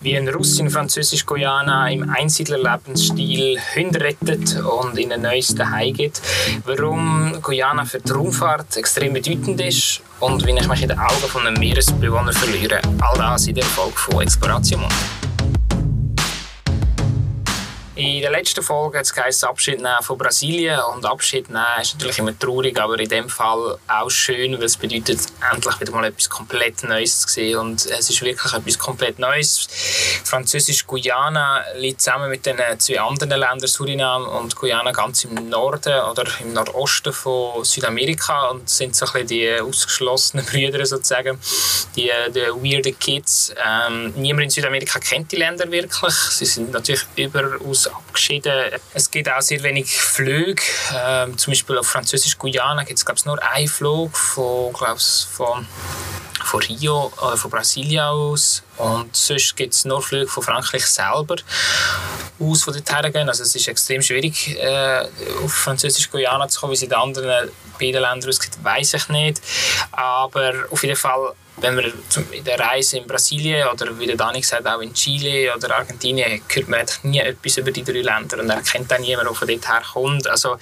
Wie ein Russ in Französisch-Guyana im Einsiedlerlebensstil Hunde rettet und in ein neues Zuhause geht. Warum Guyana für die Raumfahrt extrem bedeutend ist und wie ich mich in den Augen von einem Meeresbewohner verliere. All das in der Folge von Exploration. In der letzten Folge hat es Abschied nehmen von Brasilien. Und Abschied nehmen ist natürlich immer traurig, aber in dem Fall auch schön, weil es bedeutet, endlich wieder mal etwas komplett Neues zu sehen. Und es ist wirklich etwas komplett Neues. Französisch-Guyana liegt zusammen mit den zwei anderen Ländern, Suriname und Guyana, ganz im Norden oder im Nordosten von Südamerika und sind so ein bisschen die ausgeschlossenen Brüder sozusagen, die, die weirden Kids. Ähm, niemand in Südamerika kennt die Länder wirklich. Sie sind natürlich überaus abgeschieden. Es gibt auch sehr wenig Flüge. Ähm, zum Beispiel auf Französisch-Guyana gibt es glaube nur einen Flug von, glaub, von, von Rio oder von Brasilien aus. Und sonst gibt es nur Flüge von Frankreich selber aus, die dorthin gehen. Also es ist extrem schwierig, äh, auf Französisch-Guyana zu kommen, wie es in den anderen beiden Ländern aussieht, weiß ich nicht. Aber auf jeden Fall wenn man in der Reise in Brasilien oder wie der Dani gesagt auch in Chile oder Argentinien, hört man nie etwas über die drei Länder und erkennt dann niemand, der von dort herkommt. Also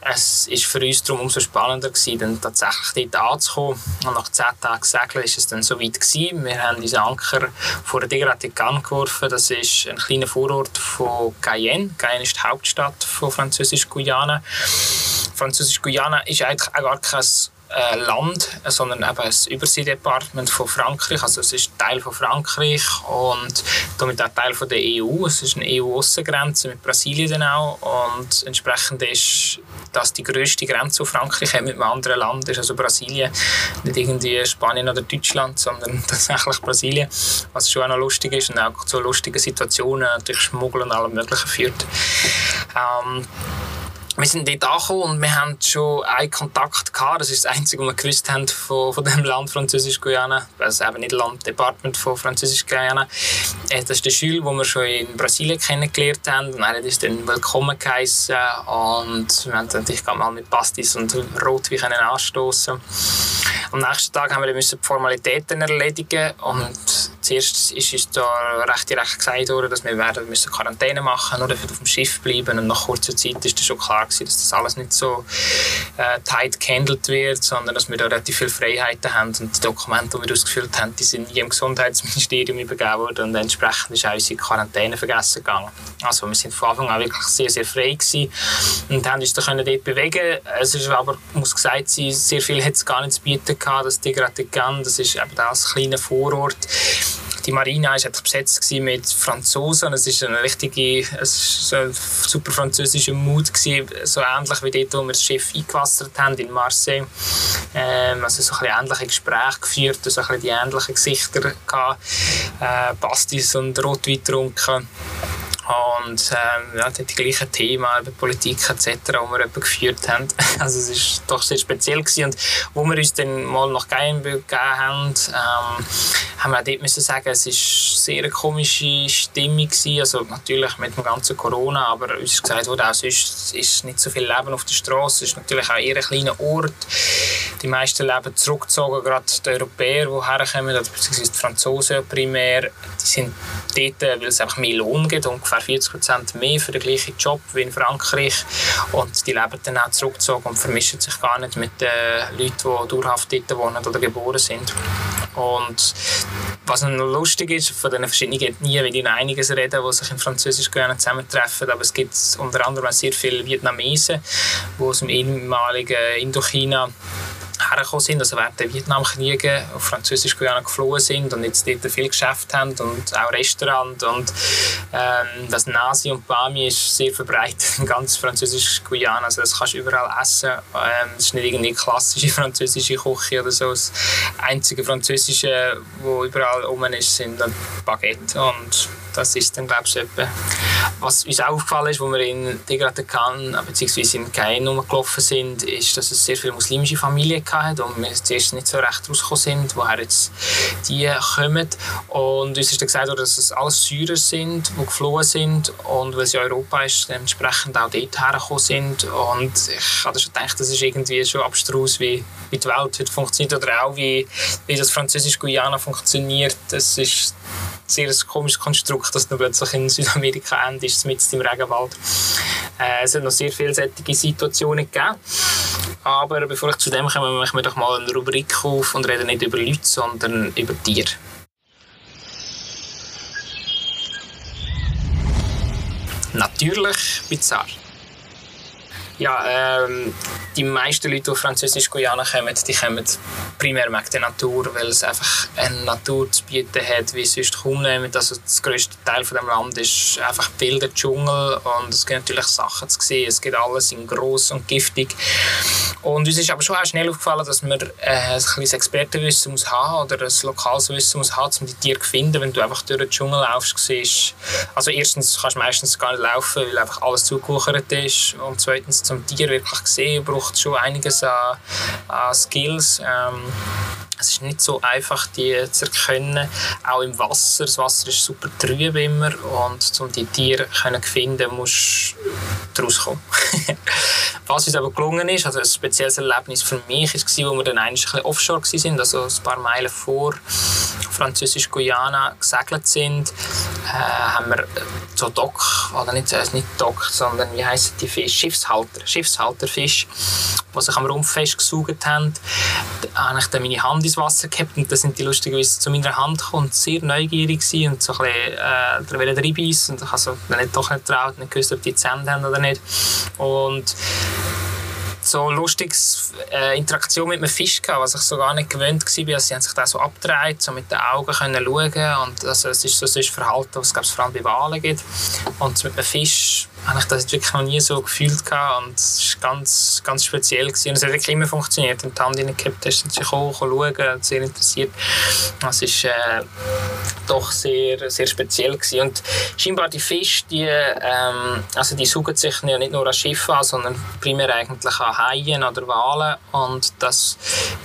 es ist für uns darum umso spannender gewesen, dann tatsächlich dort anzukommen und nach zehn Tagen Segeln ist es dann so weit gewesen. Wir haben unseren Anker vor der Degratican geworfen. Das ist ein kleiner Vorort von Cayenne. Cayenne ist die Hauptstadt von Französisch-Guyana. Französisch-Guyana ist eigentlich auch gar kein äh, Land, sondern eben ein Überseedepartement von Frankreich. Also es ist Teil von Frankreich und damit auch Teil von der EU. Es ist eine EU-Aussengrenze mit Brasilien dann auch und entsprechend ist das die größte Grenze, die Frankreich hat mit einem anderen Land ist, also Brasilien. Nicht irgendwie Spanien oder Deutschland, sondern tatsächlich Brasilien. Was schon auch noch lustig ist und auch zu lustigen Situationen, natürlich Schmuggel und allem Möglichen führt. Ähm, wir sind dort angekommen und wir haben schon einen Kontakt gehabt. Das ist das Einzige, was wir gewusst haben von, von dem Land Französisch-Guyana. Also eben nicht Land, Department von Französisch-Guyana. Äh, das ist der Schül, den wir schon in Brasilien kennengelernt haben. Und er uns dann willkommen geheißen. Und wir haben natürlich mal mit Pastis und Rotwein anstoßen. Am nächsten Tag haben wir die Formalitäten erledigen und zuerst ist uns da recht direkt gesagt worden, dass wir werden müssen Quarantäne machen oder auf dem Schiff bleiben. Und nach kurzer Zeit ist schon klar gewesen, dass das alles nicht so äh, tight gehandelt wird, sondern dass wir da relativ viele Freiheiten haben. Und die Dokumente, die wir ausgefüllt haben, die sind im Gesundheitsministerium übergeben worden. Und entsprechend ist auch unsere Quarantäne vergessen gegangen. Also wir sind von Anfang an wirklich sehr, sehr frei gewesen und haben uns da können dort bewegen. Es ist aber, muss gesagt sein, sehr viel hat es gar nicht zu bieten gehabt, das Degratican, das ist eben das kleine Vorort die Marina war besetzt mit Franzosen. Es war ein richtige, es war ein super französischer Mut, gewesen, so ähnlich wie dort, wo wir das Schiff eingewassert haben in Marseille. Ähm, also so ein bisschen ähnliche Gespräche geführt, so ein die ähnlichen Gesichter gehabt, äh, Pastis und Rotwein getrunken. Und ähm, ja, die gleichen Themen über Politik etc., die wir geführt haben. Also es war doch sehr speziell. Gewesen. Und wo wir uns dann mal nach Geienbühl gegeben haben, ähm, haben wir auch dort müssen sagen, es eine sehr komische Stimmung. Gewesen. Also natürlich mit dem ganzen Corona, aber uns ist gesagt wurde, auch sonst ist nicht so viel Leben auf der Straße. Es ist natürlich auch eher ein kleiner Ort. Die meisten leben zurückgezogen, gerade die Europäer, die herkommen, beziehungsweise die Franzosen primär, die sind dort, weil es einfach mehr Lohn gibt, ungefähr 40 Prozent mehr für den gleichen Job wie in Frankreich. Und die leben dann auch zurückgezogen und vermischen sich gar nicht mit den Leuten, die dauerhaft dort wohnen oder geboren sind. Und was noch lustig ist, von den verschiedenen gibt nie wie in einiges reden, die sich in Französisch gerne zusammentreffen, aber es gibt unter anderem sehr viele Vietnamesen, die aus dem ehemaligen Indochina hergekommen sind, also während der Vietnamkriege auf Französisch-Guyana geflohen sind und jetzt dort viel Geschäft haben und auch Restaurant und ähm, das Nasi und Bami ist sehr verbreitet in ganz Französisch-Guyana, also das kannst du überall essen. Ähm, es ist nicht irgendwie klassische französische Küche oder so. Das einzige Französische, wo überall rum ist, sind Baguette und das ist dann, glaube ich, etwa. Was uns auch aufgefallen ist, als wir in Degradakan bzw. in Caen rumgelaufen sind, ist, dass es sehr viele muslimische Familien hatte und wir zuerst nicht so recht rausgekommen sind, woher jetzt die kommen. Und uns ist dann gesagt dass es alles Syrer sind, die geflohen sind und weil es ja Europa ist, dementsprechend auch dort hergekommen sind. Und ich habe schon gedacht, das ist irgendwie schon abstrus, wie, wie die Welt heute funktioniert oder auch wie, wie das Französisch-Guyana funktioniert. Das ist sehr ein komisches Konstrukt, dass du plötzlich in Südamerika endest, mit im Regenwald. Äh, es hat noch sehr solche Situationen gegeben. Aber bevor ich zu dem komme, mache ich mir doch mal eine Rubrik auf und rede nicht über Leute, sondern über Tiere. Natürlich bizarr. Ja, ähm, die meisten Leute, die Französisch-Guyana kommen, die kommen primär wegen der Natur, weil es einfach eine Natur zu bieten hat, wie sonst kaum niemand. Also das grösste Teil von dem Land ist einfach wilder Dschungel und es gibt natürlich Sachen zu sehen. Es gibt alles in gross und giftig. Und uns ist aber schon auch schnell aufgefallen, dass man äh, ein kleines Expertenwissen muss haben oder ein lokales Wissen muss haben, um die Tiere zu finden. Wenn du einfach durch den Dschungel laufst, siehst, also erstens kannst du meistens gar nicht laufen, weil einfach alles zugewuchert ist und zweitens zum Tier wirklich sehen, braucht schon einiges an, an Skills. Ähm, es ist nicht so einfach, die zu erkennen. Auch im Wasser. Das Wasser ist super trüb immer. Und um die Tiere zu finden, musst du rauskommen. Was uns aber gelungen ist, also ein spezielles Erlebnis für mich, war, wo wir dann ein bisschen offshore waren, also ein paar Meilen vor Französisch-Guyana gesegelt sind, äh, haben wir so Dock, oder nicht, äh, nicht Dock, sondern wie heißen die Fisch? Schiffshalter, Schiffshalterfisch, die sich am Rumpf festgesaugt haben. Da habe ich dann meine Hand ins Wasser gehabt und da sind die lustigerweise zu meiner Hand gekommen und sehr neugierig waren und so ein bisschen äh, reinbeissen und ich habe so nicht, doch nicht getraut, nicht gewusst, ob die Zähne haben oder nicht. Und so lustige äh, Interaktion mit einem Fisch gehabt, was ich so gar nicht gewöhnt war. Also sie haben sich da so abgedreht, so mit den Augen können schauen und also es ist so ein Verhalten, was es vor allem bei Walen gibt. Und mit einem Fisch habe ich das wirklich noch nie so gefühlt gehabt und es war ganz, ganz speziell. Gewesen. Und es hat wirklich immer funktioniert. Und die Hand reingehabt hast, sind sie gekommen, schauen, sehr interessiert. Es ist äh, doch sehr, sehr speziell gewesen. Und scheinbar die Fische, die, ähm, also die suchen sich nicht nur an Schiffen an, sondern primär eigentlich an Haien oder Walen und das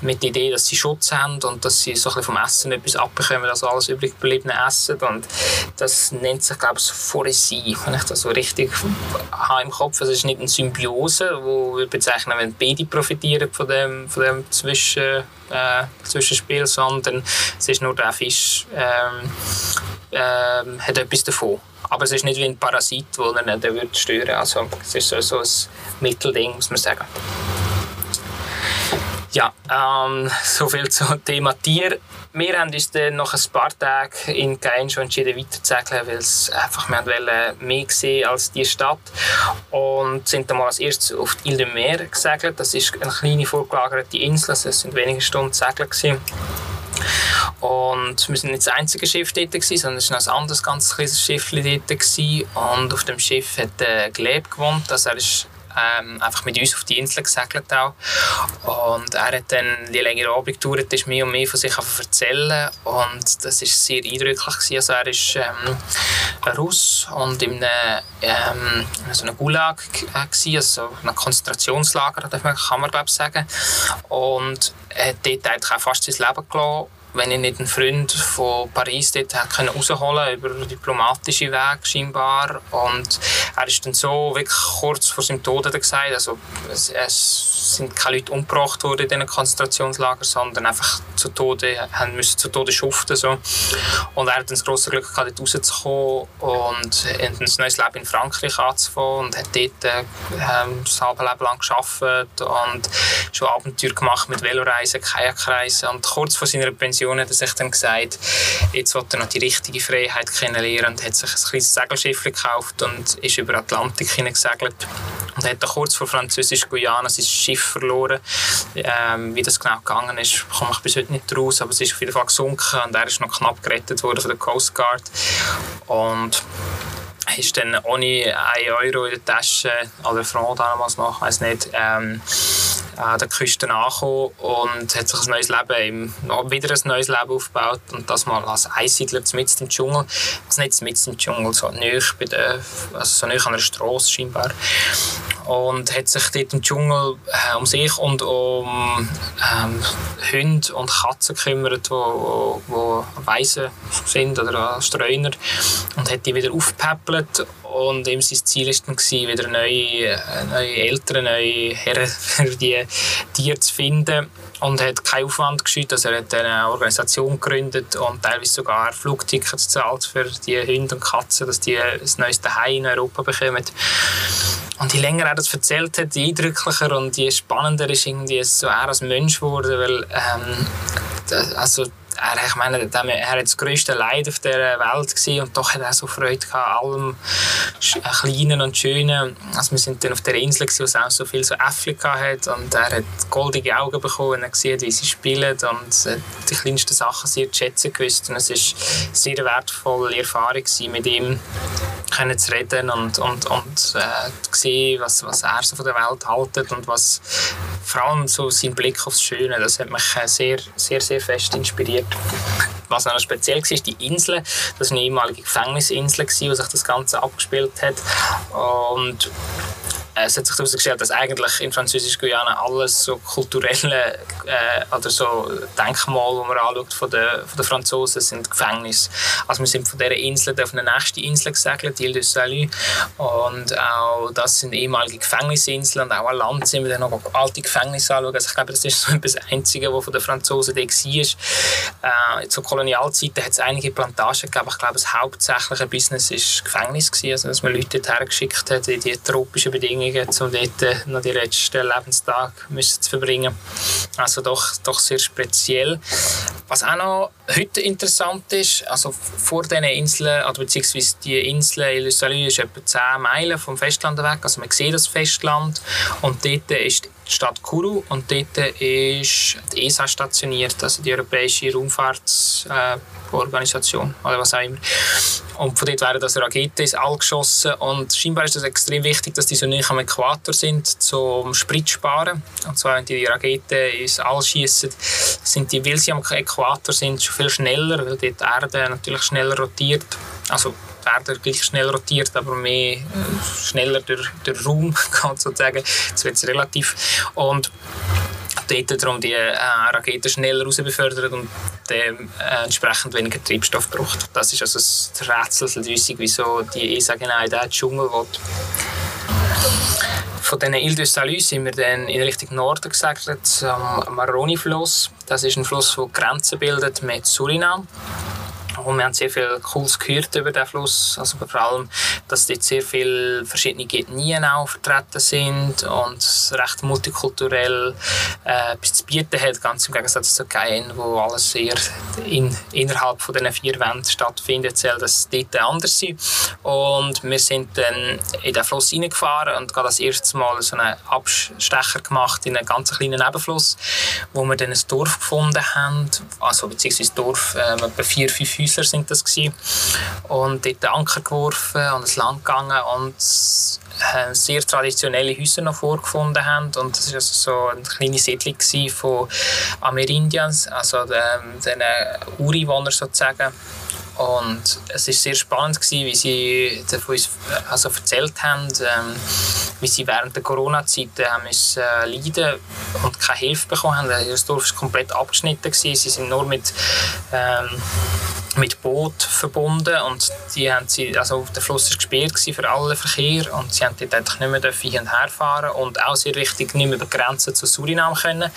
mit der Idee, dass sie Schutz haben und dass sie so vom Essen etwas abbekommen, also alles übrig gebliebene Essen und das nennt sich, glaube ich, Phoresie, wenn ich das so richtig habe im Kopf. Es ist nicht eine Symbiose, wo wir bezeichnen, wenn beide profitieren von dem, von dem Zwischen, äh, Zwischenspiel, sondern es ist nur der Fisch ähm, ähm, hat etwas davon. Aber es ist nicht wie ein Parasit, der ihn nicht stören würde. Also es ist so, so ein Mittelding, muss man sagen. Ja, ähm, soviel zum Thema Tier. Wir haben uns dann nach ein paar Tagen in Caen schon entschieden weiterzusegeln, weil es einfach, wir wollten mehr sehen als die Stadt und sind dann mal als erstes auf die Ile de Mer gesegelt. Das ist eine kleine vorgelagerte Insel, also es sind wenige Stunden segeln. Und wir sind nicht das einzige Schiff dort, gewesen, sondern es war ein anderes ganz kleines Schiff dort. Gewesen. Und auf dem Schiff hat äh, Gleb gewohnt. Also er ist ähm, einfach mit uns auf die Insel gesegelt auch. Und er hat dann die längere Abend gedauert, ist mehr und mehr von sich erzählen und das war sehr eindrücklich gewesen. Also er ist ähm, Russ und in einem, ähm, so einem Gulag äh, gewesen, also einem Konzentrationslager, kann man glaube sagen. Und hat dort eigentlich auch fast sein Leben gelassen wenn ich nicht einen Freund von Paris dort hätte rausholen über diplomatische Weg scheinbar. Und er ist dann so wirklich kurz vor seinem Tod gesagt, also es, es sind keine Leute umgebracht worden in diesen Konzentrationslagern, sondern einfach zu Tode, haben müssen zu Tode schuften. So. Und er hat das grosse Glück gehabt, dort rauszukommen und ein neues Leben in Frankreich anzufangen und hat dort äh, das halbe Leben lang gearbeitet und schon Abenteuer gemacht mit Veloreisen, Kajakreisen und kurz vor seiner Pension hat er sich dann gesagt, jetzt will er noch die richtige Freiheit kennenlernen und hat sich ein kleines Segelschiff gekauft und ist über Atlantik hineingesegelt und hat dann kurz vor Französisch-Guyana sein Schiff verloren. Ähm, wie das genau gegangen ist, komme ich bis heute nicht raus, aber es ist auf jeden Fall gesunken und er ist noch knapp gerettet worden von der Coast Guard und ist dann ohne 1 Euro in der Tasche, oder Franc damals noch, weiß nicht, ähm, an der Küste angekommen und hat sich ein neues Leben, im, wieder ein neues Leben aufgebaut und das mal als Einsiedler mitten im Dschungel, also nicht mitten im Dschungel, so nahe, bei der, also so an der Straße scheinbar. Und hat sich dort im Dschungel äh, um sich und um ähm, Hunde und Katzen gekümmert, die wo, wo Weise sind oder Streuner und hat die wieder aufgepäppelt und ihm sein Ziel war dann, wieder neue, neue Eltern, neue Herren für die Tiere zu finden und hat keinen Aufwand geschüttet. Also er hat eine Organisation gegründet und teilweise sogar Flugtickets gezahlt für die Hunde und Katzen, dass die das neueste Heim in Europa bekommen. Und je länger er das erzählt hat, je eindrücklicher und je spannender ist irgendwie so er als Mensch geworden, weil ähm, also er, ich meine, er hat das größte Leid auf dieser Welt gesehen und doch hat er so Freude gehabt, allem Kleinen und Schönen. Also wir sind dann auf der Insel, gewesen, wo es auch so viel so Äffchen hat und er hat goldige Augen bekommen, er gesehen, wie sie spielen und die kleinsten Sachen sehr zu schätzen gewusst und es war eine sehr wertvolle Erfahrung gewesen, mit ihm können zu reden und, und, und äh, sehen, was, was er so von der Welt haltet und was vor allem so sein Blick aufs Schöne, das hat mich sehr, sehr, sehr fest inspiriert. Was noch speziell war, ist die Insel. Das war eine ehemalige Gefängnisinsel, wo sich das Ganze abgespielt hat. Und es hat sich herausgestellt, dass eigentlich in Französisch-Guyana alles so kulturelle äh, oder so Denkmale, die man anschaut von den, von den Franzosen, sind Gefängnisse. Also wir sind von dieser Insel auf eine nächste Insel gesegelt, Ile de Salut. Und auch das sind ehemalige Gefängnisinseln und auch an Land sind wir dann noch alte Gefängnisse anschauen. Also ich glaube, das ist so das Einzige, was von den Franzosen da war. Äh, zur Kolonialzeiten hat es einige Plantagen gegeben. Ich glaube, das hauptsächliche Business war Gefängnis. Gewesen, also dass man Leute dorthin geschickt hat in die tropischen Bedingungen Bedingungen, um dort noch die letzten Lebenstage zu verbringen. Also doch, doch sehr speziell. Was auch noch heute interessant ist, also vor diesen Inseln, oder beziehungsweise die Insel Ile Salut ist etwa 10 Meilen vom Festland weg, also man sieht das Festland und dort ist die Stadt Kuru und dort ist die ESA stationiert, also die Europäische Raumfahrtsorganisation äh, oder was auch immer. Und von dort werden das Raketen ins All geschossen und scheinbar ist es extrem wichtig, dass die so nicht am Äquator sind, zum Sprit sparen. Und zwar, wenn die Raketen ins All schießen, sind die, weil sie am Äquator sind, schon viel schneller, weil dort die Erde natürlich schneller rotiert. Also die Erde gleich schnell rotiert, aber mehr äh, schneller durch den Raum, kann sozusagen. Das wird relativ. Und dort darum die äh, Raketen schneller raus befördert und äh, entsprechend weniger Treibstoff braucht. Das ist also das Rätsel, wieso die ESA genau in diesen Dschungel will. Von diesen Ile de Salut sind wir dann in Richtung Norden gesegelt, am Maroni-Fluss. Das ist ein Fluss, der Grenzen bildet mit Suriname. Und wir haben sehr viel Cooles gehört über den Fluss. Also vor allem, dass dort sehr viele verschiedene Ethnien auch vertreten sind und es recht multikulturell äh, etwas zu bieten hat, ganz im Gegensatz zu Caen, wo alles sehr in, innerhalb von diesen vier Wänden stattfindet, soll das dort anders sein. Und wir sind dann in den Fluss reingefahren und gerade das erste Mal so einen Abstecher gemacht in einen ganz kleinen Nebenfluss, wo wir dann ein Dorf gefunden haben, also beziehungsweise Dorf, äh, etwa vier, fünf Häuser sind das gewesen. Und dort Anker geworfen und ins Land gegangen und sehr traditionelle Häuser noch vorgefunden haben. Und das war also so eine kleine Siedlung von Amerindians, also ähm, den, den Ureinwohnern sozusagen. Und es war sehr spannend, gewesen, wie sie davon uns also erzählt haben, ähm, wie sie während der Corona-Zeit äh, müssen, äh, leiden und keine Hilfe bekommen haben. Das Dorf war komplett abgeschnitten. Gewesen. Sie sind nur mit ähm, mit Boot verbunden und die haben sie, also der Fluss war gesperrt für alle Verkehr und sie haben dort nicht mehr hin und her fahren und auch sehr wichtig nicht mehr über die Grenzen zu Suriname können.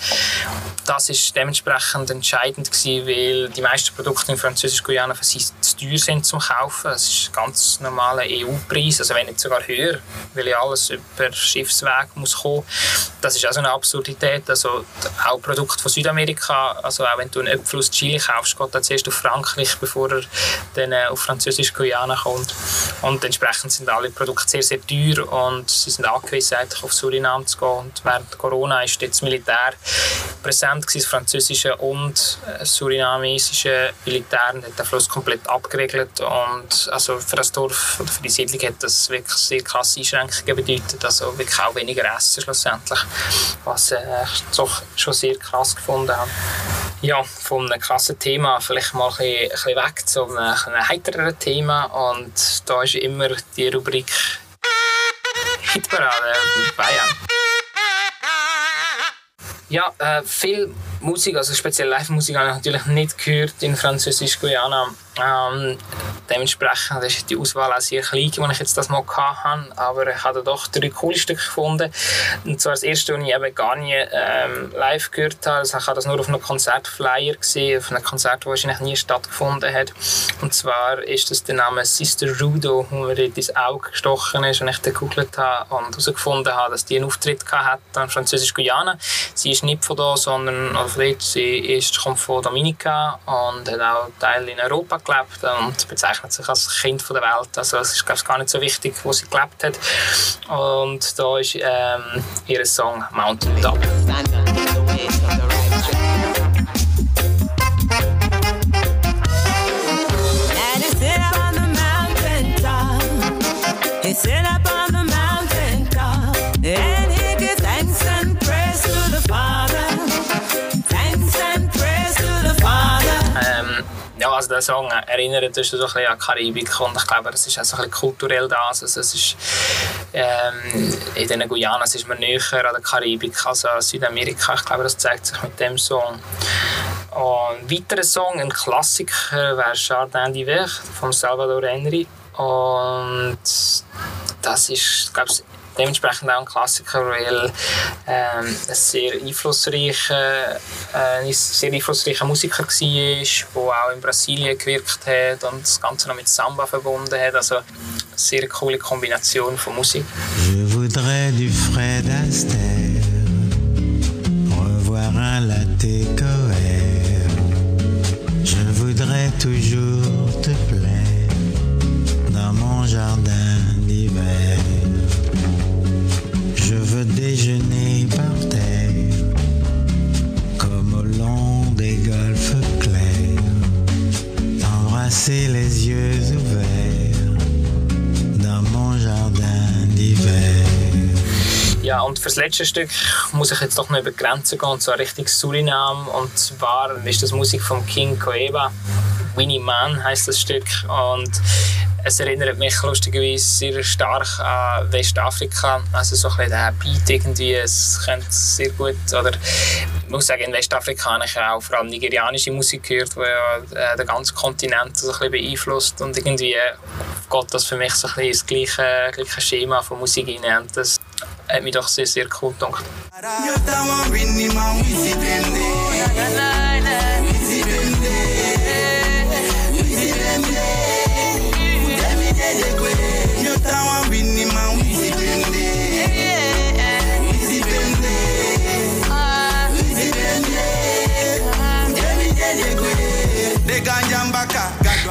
Das ist dementsprechend entscheidend gewesen, weil die meisten Produkte in Französisch-Guyana für sie zu teuer sind zum Kaufen. Es ist ganz normaler EU-Preis, also wenn nicht sogar höher, weil ja alles über Schiffsweg muss kommen. Das ist also eine Absurdität. Also auch Produkte von Südamerika, also auch wenn du einen Äpfel aus Chile kaufst, geht dann zuerst auf Frankreich, bevor er dann äh, auf Französisch Guyana kommt. Und entsprechend sind alle Produkte sehr, sehr teuer und sie sind angewiesen, auf Suriname zu gehen. Und während Corona ist jetzt Militär präsent das französische und äh, surinamesische Militär und hat den Fluss komplett abgeregelt. Und also für das Dorf oder für die Siedlung hat das wirklich sehr krasse Einschränkungen bedeutet. Also wirklich auch weniger Essen schlussendlich, was äh, doch schon sehr krass gefunden habe. Ja, von einem krassen Thema vielleicht mal ein bisschen, weg zu einem heitereren Thema. Und da ist immer die Rubrik Hitparade Bayern. Ja, äh, viel Musik, also speziell Live-Musik, habe ich natürlich nicht gehört in Französisch-Guyana. Ähm, dementsprechend ist die Auswahl auch sehr klein, die ich jetzt das mal hatte, aber ich habe doch drei coole Stücke gefunden. Und zwar das erste, das ich eben gar nie ähm, live gehört habe, also ich habe das nur auf einem Konzertflyer gesehen, auf einem Konzert, das wahrscheinlich nie stattgefunden hat. Und zwar ist das der Name Sister Rudo, wo mir dort ins Auge gestochen ist und ich dann gegoogelt habe und herausgefunden habe, dass die einen Auftritt hatte in Französisch-Guyana. Sie ist nicht von da, sondern sie ist, kommt von Dominica und hat auch Teil in Europa gelebt und bezeichnet sich als Kind von der Welt. Also es ist glaube ich, gar nicht so wichtig, wo sie gelebt hat. Und da ist ähm, ihr Song Mountain Top. Der Song erinnert uns so ein bisschen an Karibik und ich glaube, es ist auch so ein bisschen kulturell das. Also es ist, ähm, in den Guyanas ist man näher an der Karibik als an Südamerika. Ich glaube, das zeigt sich mit dem Song. Und ein weiterer Song, ein Klassiker, wäre Jardin d'Hiver von Salvador Henry. Und das ist, glaube ich, dementsprechend auch ein Klassiker, weil ähm, ein sehr einflussreicher, äh, sehr einflussreicher Musiker war, der auch in Brasilien gewirkt hat und das Ganze noch mit Samba verbunden hat. Also eine sehr coole Kombination von Musik. Je voudrais du Fred Astaire, revoir un latte coère. Je voudrais toujours Ja, und fürs letzte Stück muss ich jetzt doch noch über die Grenze gehen, und zwar Richtung Suriname. Und zwar ist das Musik von King Koeba. Winnie Man heißt das Stück. Und es erinnert mich lustigerweise sehr stark an Westafrika. Also so ein bisschen der Beat irgendwie, es könnte sehr gut, oder ich muss sagen, in Westafrika habe ich auch vor allem nigerianische Musik gehört, die ja äh, den ganzen Kontinent so ein bisschen beeinflusst und irgendwie geht das für mich so ein bisschen ins gleiche, gleiche Schema von Musik das hat mich doch sehr, sehr cool gedacht.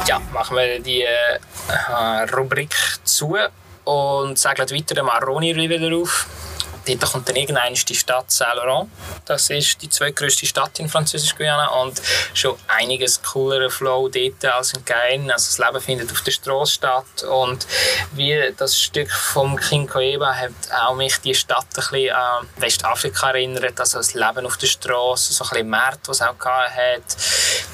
Ja, machen wir die äh, Rubrik zu und segeln weiter am Aroni River auf. Dort kommt dann irgendwann die Stadt Saint-Laurent. Das ist die zweitgrößte Stadt in Französisch-Guyana und schon einiges coolerer Flow dort als in Caen. Also das Leben findet auf der Straße statt und wie das Stück vom King Koeba hat auch mich die Stadt ein bisschen an Westafrika erinnert. Also das Leben auf der Straße, so ein bisschen Märkte, was auch hat.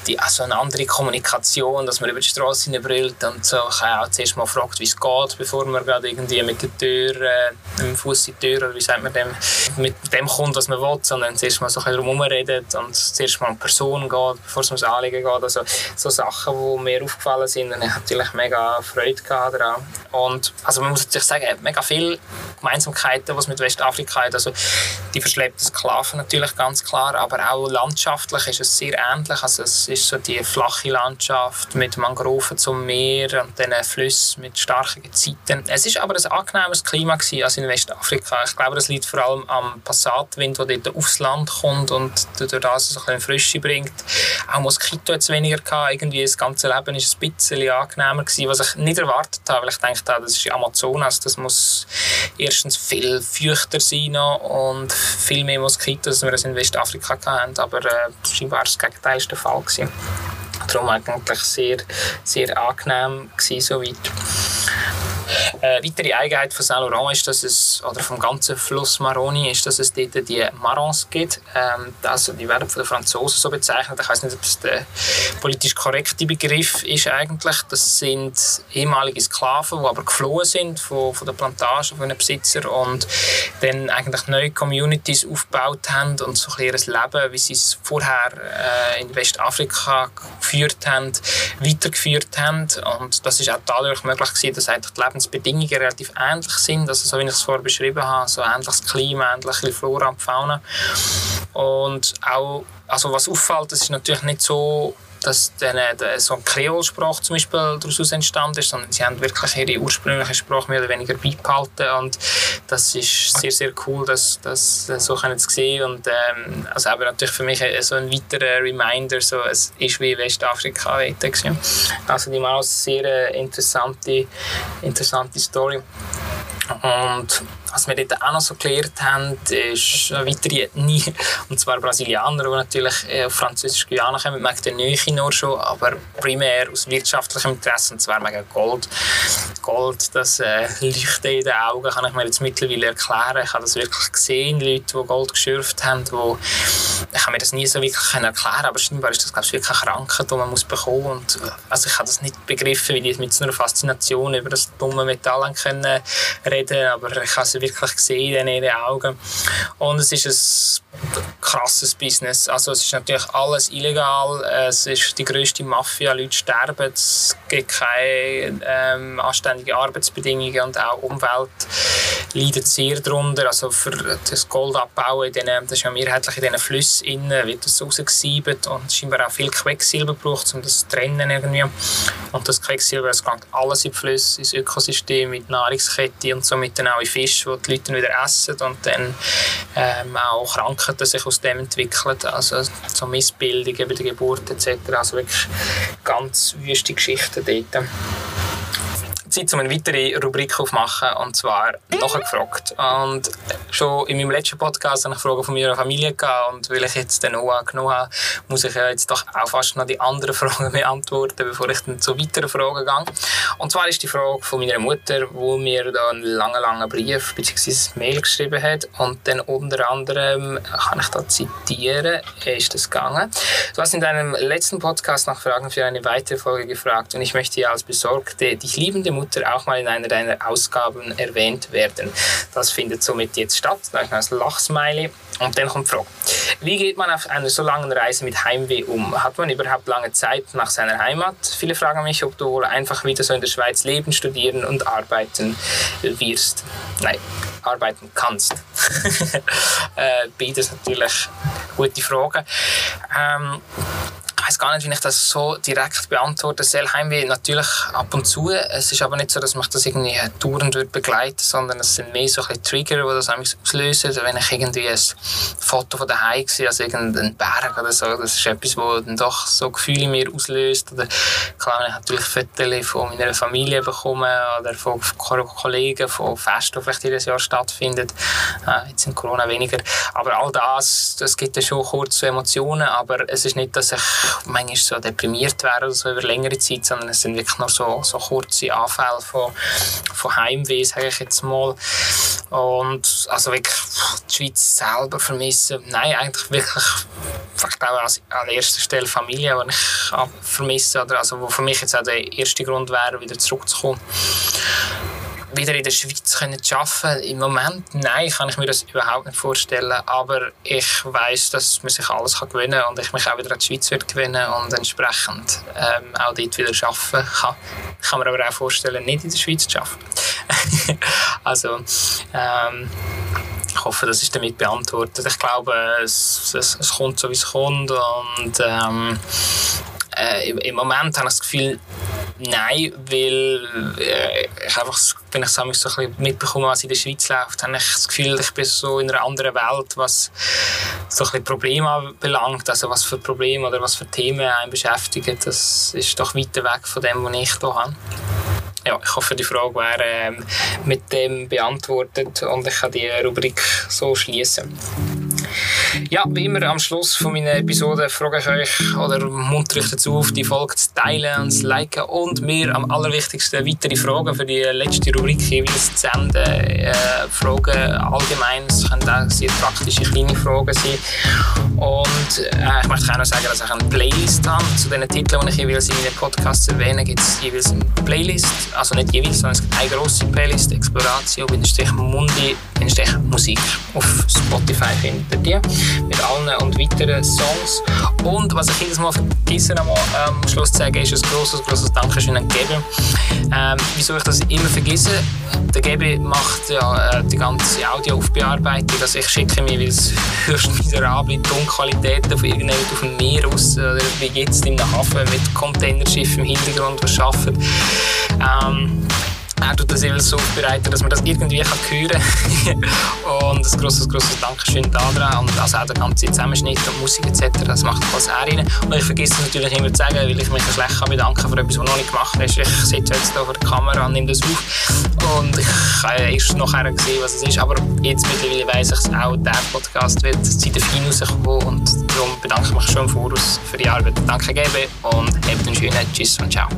Die, also eine andere Kommunikation, dass man über die Straße hineinbrüllt und so. Ich habe auch zuerst mal gefragt, wie es geht, bevor man gerade irgendwie mit der Tür, äh, mit dem Fuß in die Tür oder wie sagt man dem, mit dem kommt, was man will, sondern zuerst mal so ein bisschen redet und zuerst mal um Person geht, bevor es ums Anliegen geht. Also so Sachen, die mir aufgefallen sind und ich habe natürlich mega Freude daran. Und also man muss sich sagen, mega viele Gemeinsamkeiten, was mit Westafrika hat. Also die verschleppten Sklaven natürlich ganz klar, aber auch landschaftlich ist es sehr ähnlich. Also es ist so die flache Landschaft mit Mangroven zum Meer und den Flüssen mit starken Gezeiten. Es ist aber ein angenehmes Klima als in Westafrika. Ich glaube, das liegt vor allem am Passatwind, der dort aufs Land kommt und durch das so ein Frische bringt. Auch Moskito hat es weniger gehabt. Irgendwie das ganze Leben ist ein bisschen angenehmer gewesen, was ich nicht erwartet habe, weil ich dachte, das ist Amazonas, das muss erstens viel feuchter sein und viel mehr Moskitos, als wir es in Westafrika hatten. Aber äh, scheinbar war das Gegenteil der Fall. Gewesen. Darum eigentlich sehr, sehr angenehm gewesen, soweit. Eine weitere Eigenheit von Saint Laurent ist, dass es, oder vom ganzen Fluss Maroni, ist, dass es dort die Marans gibt. Ähm, also die werden von den Franzosen so bezeichnet. Ich weiß nicht, ob das der politisch korrekte Begriff ist eigentlich. Das sind ehemalige Sklaven, die aber geflohen sind von, von der Plantage, von den Besitzer und dann eigentlich neue Communities aufgebaut haben und so ein Leben, wie sie es vorher äh, in Westafrika geführt haben, weitergeführt haben. Und das ist auch dadurch möglich gewesen, dass eigentlich die Lebensbedingungen relativ ähnlich sind, also so wie ich es vorher beschrieben habe, so ähnliches Klima, ähnliche Flora und Fauna. Und auch, also was auffällt, das ist natürlich nicht so dass dann äh, so eine Kreolsprache zum Beispiel daraus entstanden ist, sondern sie haben wirklich ihre ursprüngliche Sprache mehr oder weniger beibehalten und das ist sehr, sehr cool, das, das so können zu sehen und ähm, also aber natürlich für mich so ein weiterer Reminder, so, es ist wie Westafrika gewesen. Also die Maus sehr äh, interessante, interessante Story und was wir dort auch noch so gelernt haben, ist eine weitere Ethnie, und zwar Brasilianer, die natürlich äh, auf französisch Guyana kommen, wegen der Nähe nur schon, aber primär aus wirtschaftlichem Interesse, und zwar wegen Gold. Gold, das äh, leuchtet in den Augen, kann ich mir jetzt mittlerweile erklären. Ich habe das wirklich gesehen, Leute, die Gold geschürft haben, wo ich kann mir das nie so wirklich erklären, aber scheinbar ist das glaube ich, wirklich eine Krankheit, die man muss bekommen und also ich habe das nicht begriffen, wie die mit so einer Faszination über das dumme Metall können reden, aber ich habe wirklich gesehen in ihren Augen. Und es ist ein krasses Business, also es ist natürlich alles illegal, es ist die größte Mafia, Leute sterben, es gibt keine ähm, anständigen Arbeitsbedingungen und auch Umwelt leidet sehr darunter, also für das Goldabbau, in den, das ist ja mehrheitlich in diesen Flüssen innen wird das rausgesiebt und scheinbar auch viel Quecksilber braucht, um das zu trennen irgendwie. Und das Quecksilber, das geht alles in die Flüsse, ins Ökosystem, in die Nahrungskette und somit dann auch in Fisch, die die Leute wieder essen und dann ähm, auch Krankheiten sich aus dem entwickeln, also so Missbildungen bei der Geburt etc. Also wirklich ganz wüste Geschichten dort. Zeit, um eine weitere Rubrik aufzumachen, und zwar nachgefragt. Und schon in meinem letzten Podcast habe ich Fragen von meiner Familie gehabt und weil ich jetzt den Noah genommen habe, muss ich jetzt doch auch fast noch die anderen Fragen beantworten, bevor ich dann zu weiteren Fragen gehe. Und zwar ist die Frage von meiner Mutter, wo mir da einen langen, langen Brief bzw. Mail geschrieben hat und dann unter anderem, kann ich da zitieren, ist das gegangen. Du hast in deinem letzten Podcast nach Fragen für eine weitere Folge gefragt und ich möchte hier als besorgte, dich liebende Mutter Mutter auch mal in einer deiner Ausgaben erwähnt werden. Das findet somit jetzt statt. Da ist ein Lachsmiley. Und dann kommt die Frage, wie geht man auf einer so langen Reise mit Heimweh um? Hat man überhaupt lange Zeit nach seiner Heimat? Viele fragen mich, ob du wohl einfach wieder so in der Schweiz leben, studieren und arbeiten wirst. Nein, arbeiten kannst. äh, beides natürlich gute Fragen. Ähm, ich weiß gar nicht, wie ich das so direkt beantworten soll. Heimweh natürlich ab und zu. Es ist aber nicht so, dass mich das irgendwie dauernd wird begleiten, sondern es sind mehr so ein Trigger, die das auslösen. Also wenn ich irgendwie ein Foto von daheim sehe, also irgendein Berg oder so, das ist etwas, das dann doch so Gefühle in mir auslöst. Oder klar, wenn ich natürlich Fotos von meiner Familie bekomme oder von Kollegen, von Festen, die vielleicht jedes Jahr stattfinden. Äh, jetzt in Corona weniger. Aber all das, das gibt ja schon kurze Emotionen, aber es ist nicht, dass ich manchmal so deprimiert wäre oder so über längere Zeit, sondern es sind wirklich nur so, so kurze Anfälle von, von Heimweh, sage ich jetzt mal. Und also wirklich die Schweiz selber vermissen, nein, eigentlich wirklich vielleicht auch an erster Stelle Familie, die ich vermisse, oder? Also wo für mich jetzt auch der erste Grund wäre, wieder zurückzukommen wieder in der Schweiz können arbeiten? Im Moment, nein, kann ich mir das überhaupt nicht vorstellen. Aber ich weiß, dass man sich alles kann gewinnen kann und ich mich auch wieder an die Schweiz wird gewinnen und entsprechend ähm, auch dort wieder arbeiten kann. Ich kann mir aber auch vorstellen, nicht in der Schweiz zu arbeiten. also, ähm, ich hoffe, das ist damit beantwortet. Ich glaube, es, es, es kommt so, wie es kommt und ähm, äh, im Moment habe ich das Gefühl, nein, weil äh, ich einfach, wenn ich so ein bisschen mitbekomme, was in der Schweiz läuft, habe ich das Gefühl, ich bin so in einer anderen Welt, was so ein bisschen Probleme belangt, also was für Probleme oder was für Themen einen beschäftigen, das ist doch weiter weg von dem, was ich hier habe. Ja, ich hoffe, die Frage wäre ähm, mit dem beantwortet und ich kann die Rubrik so schließen. Ja, wie immer am Schluss von meiner Episode frage ich euch oder muntere ich dazu auf, die Folge zu teilen und zu liken und mir am allerwichtigsten weitere Fragen für die letzte Rubrik jeweils zu senden. Äh, Fragen allgemein, es können auch sehr praktische kleine Fragen sein. Und äh, ich möchte auch noch sagen, dass ich eine Playlist habe. Zu den Titeln, die ich jeweils in meinen Podcasts erwähne, gibt es jeweils eine Playlist. Also nicht jeweils, sondern es gibt eine grosse Playlist, Exploratio, Mundi, Musik. Auf Spotify findet ihr die mit allen und weiteren Songs. Und was ich jedes Mal vergesse am ähm, Schluss zu sagen, ist ein grosses, grosses Dankeschön an Gabi. Ähm, wieso ich das immer vergesse? Der Gabi macht ja äh, die ganze Audioaufbearbeitung. Also ich schicke mir, weil es höchst miserable Tonqualitäten von irgendjemand auf dem Meer aus, oder wie jetzt einem Hafen mit Containerschiffen im Hintergrund, was arbeiten. Ähm, er tut das eben so aufbereiten, dass man das irgendwie kann hören kann. und ein grosses, grosses Dankeschön daran. Und also auch der ganze Zusammenschnitt und Musik etc. Das macht alles er rein. Und ich vergesse es natürlich immer zu sagen, weil ich mich schlecht kann bedanken für etwas, was noch nicht gemacht ist. Ich sitze jetzt hier vor der Kamera und nehme das auf. Und ich habe erst nachher gesehen, was es ist. Aber jetzt mittlerweile weiss ich es auch, der Podcast wird seit der Fin rauskommen. Und darum bedanke ich mich schon im Voraus für die Arbeit. Danke, Gebe, und habt einen schönen Tschüss und Ciao.